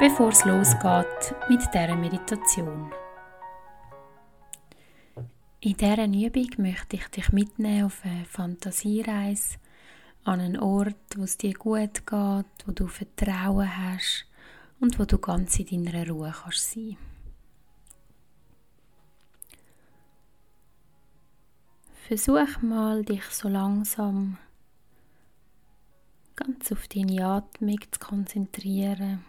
bevor es losgeht mit dieser Meditation. In dieser Übung möchte ich dich mitnehmen auf eine Fantasiereise an einen Ort, wo es dir gut geht, wo du Vertrauen hast und wo du ganz in deiner Ruhe kannst sein. Versuch mal, dich so langsam ganz auf deine Atmung zu konzentrieren.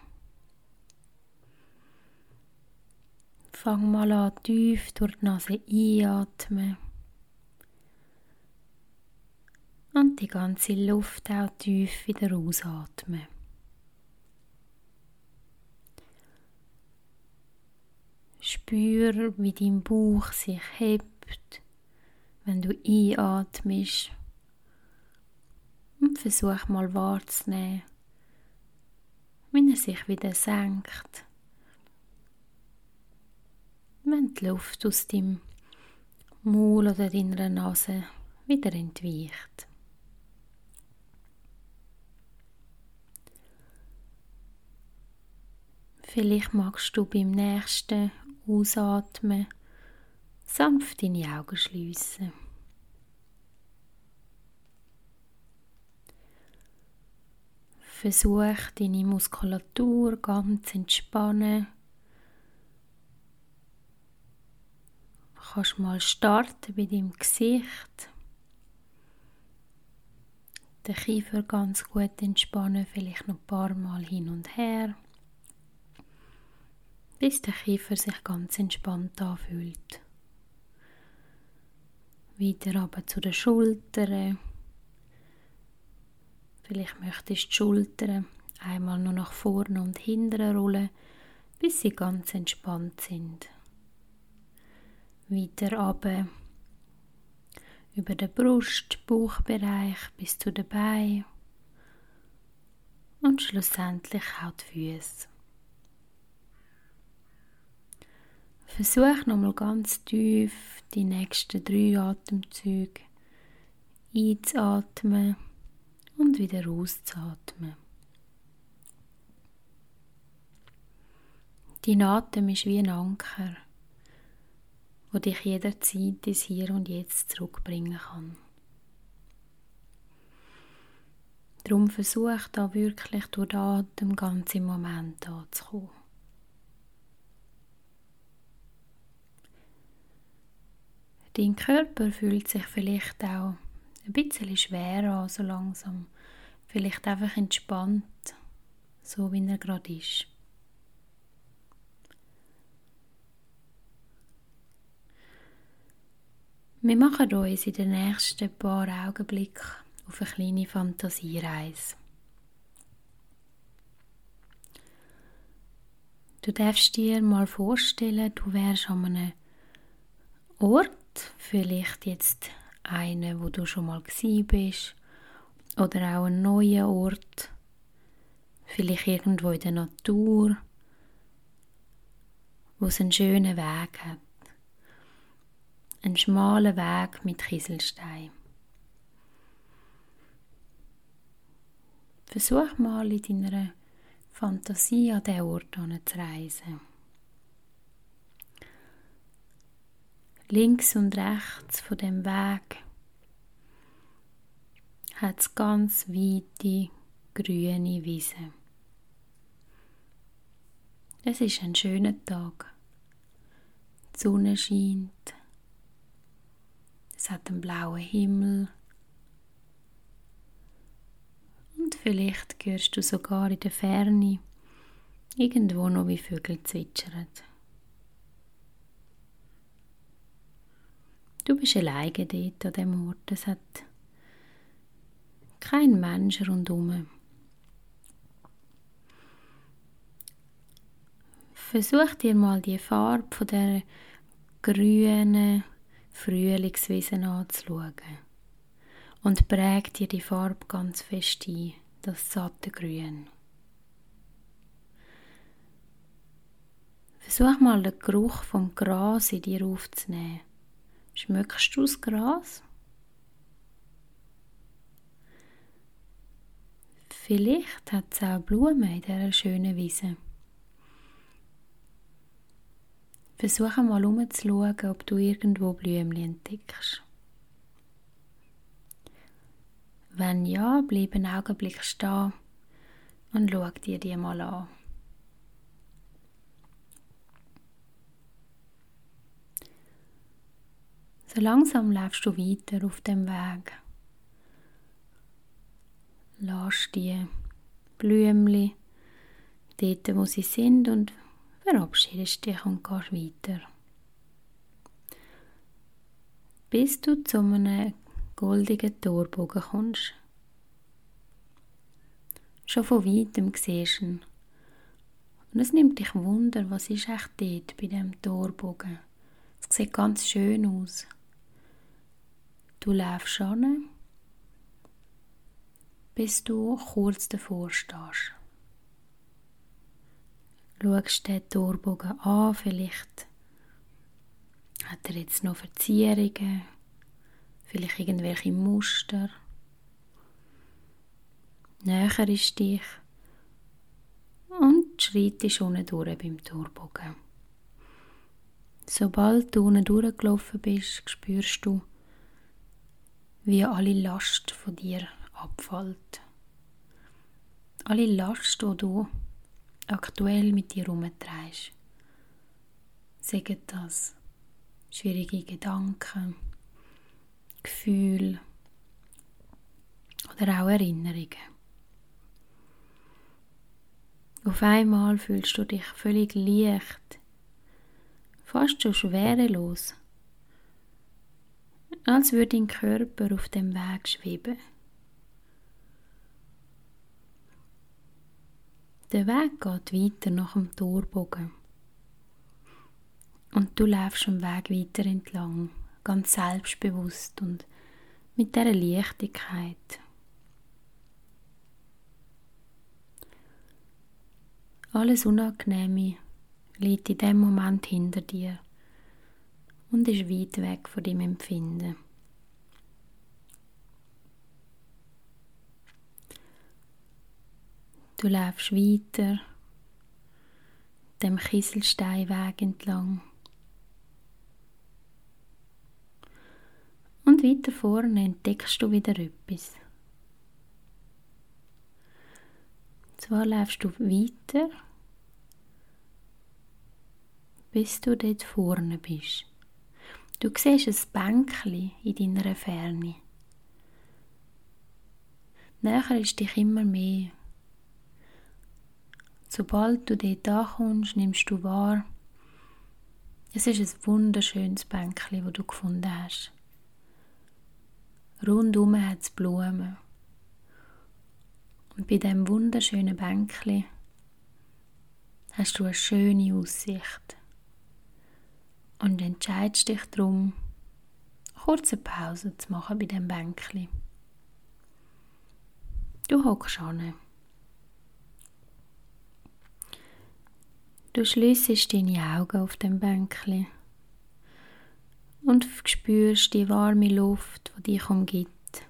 Fang mal an, tief durch die Nase einatmen. Und die ganze Luft auch tief wieder ausatmen. Spür, wie dein Bauch sich hebt, wenn du einatmest. Und versuch mal wahrzunehmen, wenn er sich wieder senkt wenn die Luft aus dem Maul oder deiner Nase wieder entweicht. Vielleicht magst du beim nächsten Ausatmen sanft deine Augen schließen. Versuch deine Muskulatur ganz entspannen kannst mal starten bei deinem Gesicht. Den Kiefer ganz gut entspannen, vielleicht noch ein paar Mal hin und her, bis der Kiefer sich ganz entspannt anfühlt. Weiter aber zu den Schultern. Vielleicht möchtest du die Schultern einmal nur nach vorne und hinten rollen, bis sie ganz entspannt sind weiter runter über den Brust, Bauchbereich bis zu den Beinen und schlussendlich auch die Füße. Versuch nochmal ganz tief die nächsten drei Atemzüge einzuatmen und wieder auszuatmen. Dein Atem ist wie ein Anker wo dich jederzeit ins Hier und Jetzt zurückbringen kann. Darum versuch da wirklich durch den Atem ganz Moment anzukommen. Dein Körper fühlt sich vielleicht auch ein bisschen schwer an, so langsam. Vielleicht einfach entspannt, so wie er gerade ist. Wir machen uns in den nächsten paar Augenblicken auf eine kleine Fantasiereise. Du darfst dir mal vorstellen, du wärst an einem Ort, vielleicht jetzt einen, wo du schon mal bist, oder auch einen neuen Ort, vielleicht irgendwo in der Natur, wo es einen schönen Weg hat ein schmaler Weg mit Kieselstein. Versuch mal in deiner Fantasie an diesen Ort zu reisen. Links und rechts von dem Weg hat es ganz weite grüne Wiese. Es ist ein schöner Tag. Die Sonne scheint. Es hat einen blauen Himmel. Und vielleicht hörst du sogar in der Ferne irgendwo noch wie Vögel zwitschern. Du bist alleine dort an dem Ort. Es hat kein Mensch rundherum. Versuch dir mal die Farbe von der grünen Frühlingswiese anzuschauen. Und präg dir die Farbe ganz fest ein, das satte Grün. Versuch mal den Geruch vom Gras in dir aufzunehmen. Schmückst du das Gras? Vielleicht hat es auch Blumen in dieser schönen Wiese. Versuche mal umzuschauen, ob du irgendwo Blümchen entdeckst. Wenn ja, bleib einen Augenblick stehen und schau dir die mal an. So langsam läufst du weiter auf dem Weg. Lass die Blümchen dort, wo sie sind und verabschiedest dich und gehst weiter. Bis du zu einem goldigen Torbogen kommst. Schon von weitem siehst du ihn. Und es nimmt dich Wunder, was ist echt dort bei dem Torbogen. Es sieht ganz schön aus. Du läufst an, bis du kurz davor stehst. Schaust den Torbogen an, vielleicht hat er jetzt noch Verzierungen, vielleicht irgendwelche Muster. Näher ist dich und schreitest unten durch beim Torbogen. Sobald du unten durchgelaufen bist, spürst du, wie alle Last von dir abfällt. Alle Last, die du aktuell mit dir herumtreibst. Sagen das schwierige Gedanken, Gefühle oder auch Erinnerungen. Auf einmal fühlst du dich völlig leicht, fast schon schwerelos als würde dein Körper auf dem Weg schweben. Der Weg geht weiter nach dem Torbogen. Und du läufst am Weg weiter entlang, ganz selbstbewusst und mit dieser Leichtigkeit. Alles Unangenehme liegt in dem Moment hinter dir und ist weit weg von dem Empfinden. Du läufst weiter dem Kieselsteinweg entlang. Und weiter vorne entdeckst du wieder etwas. Zwar läufst du weiter, bis du dort vorne bist. Du siehst ein Bänkchen in deiner Ferne. Näher ist dich immer mehr. Sobald du dort ankommst, nimmst du wahr, es ist ein wunderschönes Bänkchen, das du gefunden hast. Rundum hat es Blumen. Und bei diesem wunderschönen Bänkchen hast du eine schöne Aussicht und entscheidest dich darum, kurze Pause zu machen bei dem Bänkchen. Du hockst an. Du schließt deine Augen auf dem Bänkchen und spürst die warme Luft, die dich umgibt.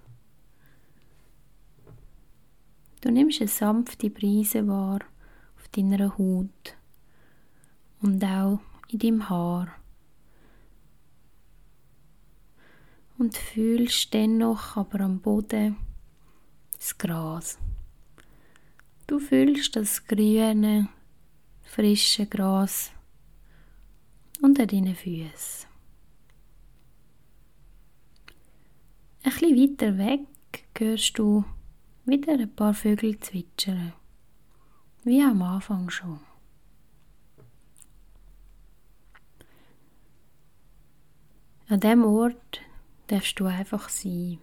Du nimmst eine sanfte Brise wahr auf deiner Haut und auch in deinem Haar. und fühlst dennoch aber am Boden das Gras. Du fühlst das grüne, frische Gras unter deinen Füßen. Ein bisschen weiter weg hörst du wieder ein paar Vögel zwitschern, wie am Anfang schon. An dem Ort darfst du einfach sein.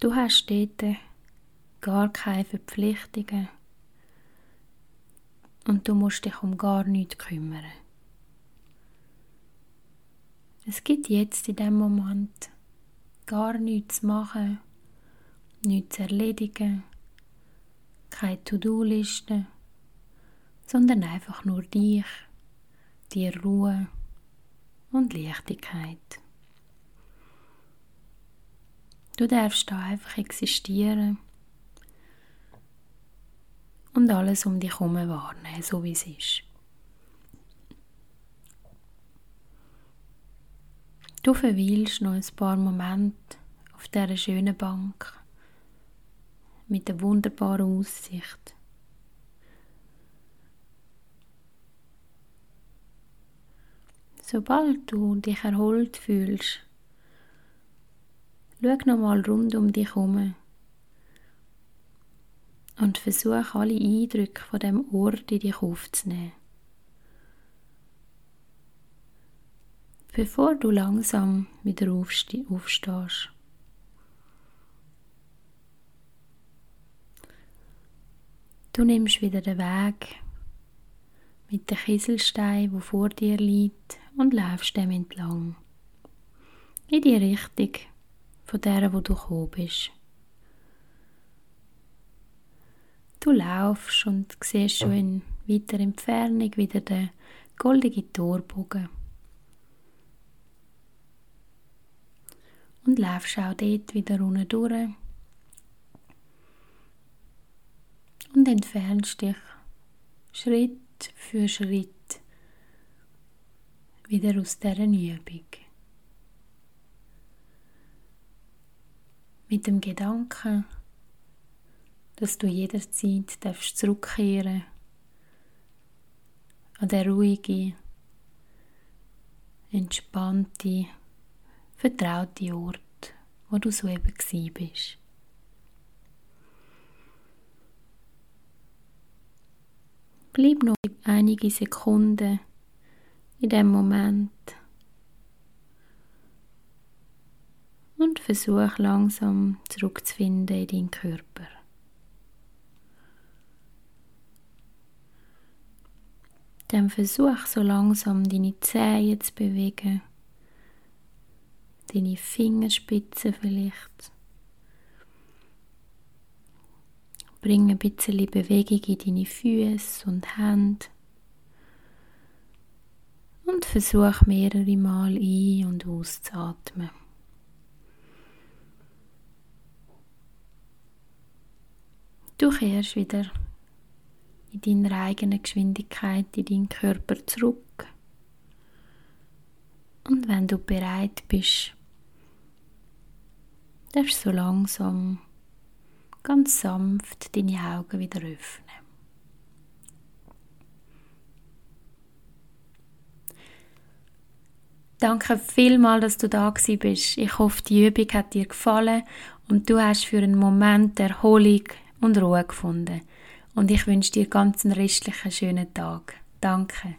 Du hast dort gar keine Verpflichtungen Und du musst dich um gar nichts kümmern. Es gibt jetzt in dem Moment gar nichts zu machen, nichts zu erledigen, keine To-Do-Liste, sondern einfach nur dich, die Ruhe und Leichtigkeit. Du darfst da einfach existieren und alles um dich herum wahrnehmen, so wie es ist. Du verweilst noch ein paar Momente auf dieser schönen Bank mit der wunderbaren Aussicht. Sobald du dich erholt fühlst, schau nochmal rund um dich herum und versuch alle Eindrücke von dem Ort in dich aufzunehmen. Bevor du langsam wieder aufstehst. Du nimmst wieder den Weg mit dem Kieselstein, wo vor dir liegt, und läufst dem entlang. In die Richtung von der, wo du gekommen bist. Du laufst und siehst schon in weiter Entfernung wieder den goldenen Torbogen. Und laufst auch dort wieder unten durch. Und entfernst dich Schritt für Schritt wieder aus dieser Übung. Mit dem Gedanken, dass du jederzeit darfst zurückkehren an den ruhigen, entspannten, vertrauten Ort, wo du soeben gsi bist. Bleib noch einige Sekunden in dem Moment und versuch langsam zurückzufinden in deinen Körper. Dann versuch so langsam deine Zähne zu bewegen, deine Fingerspitzen vielleicht. Bring ein bisschen Bewegung in deine Füße und Hände. Und versuch mehrere Mal ein- und auszuatmen. Du kehrst wieder in deiner eigenen Geschwindigkeit in deinen Körper zurück. Und wenn du bereit bist, darfst du so langsam, ganz sanft deine Augen wieder öffnen. Danke vielmals, dass du da bist. Ich hoffe, die Übung hat dir gefallen und du hast für einen Moment Erholung und Ruhe gefunden und ich wünsche dir ganz einen restlichen schönen Tag. Danke.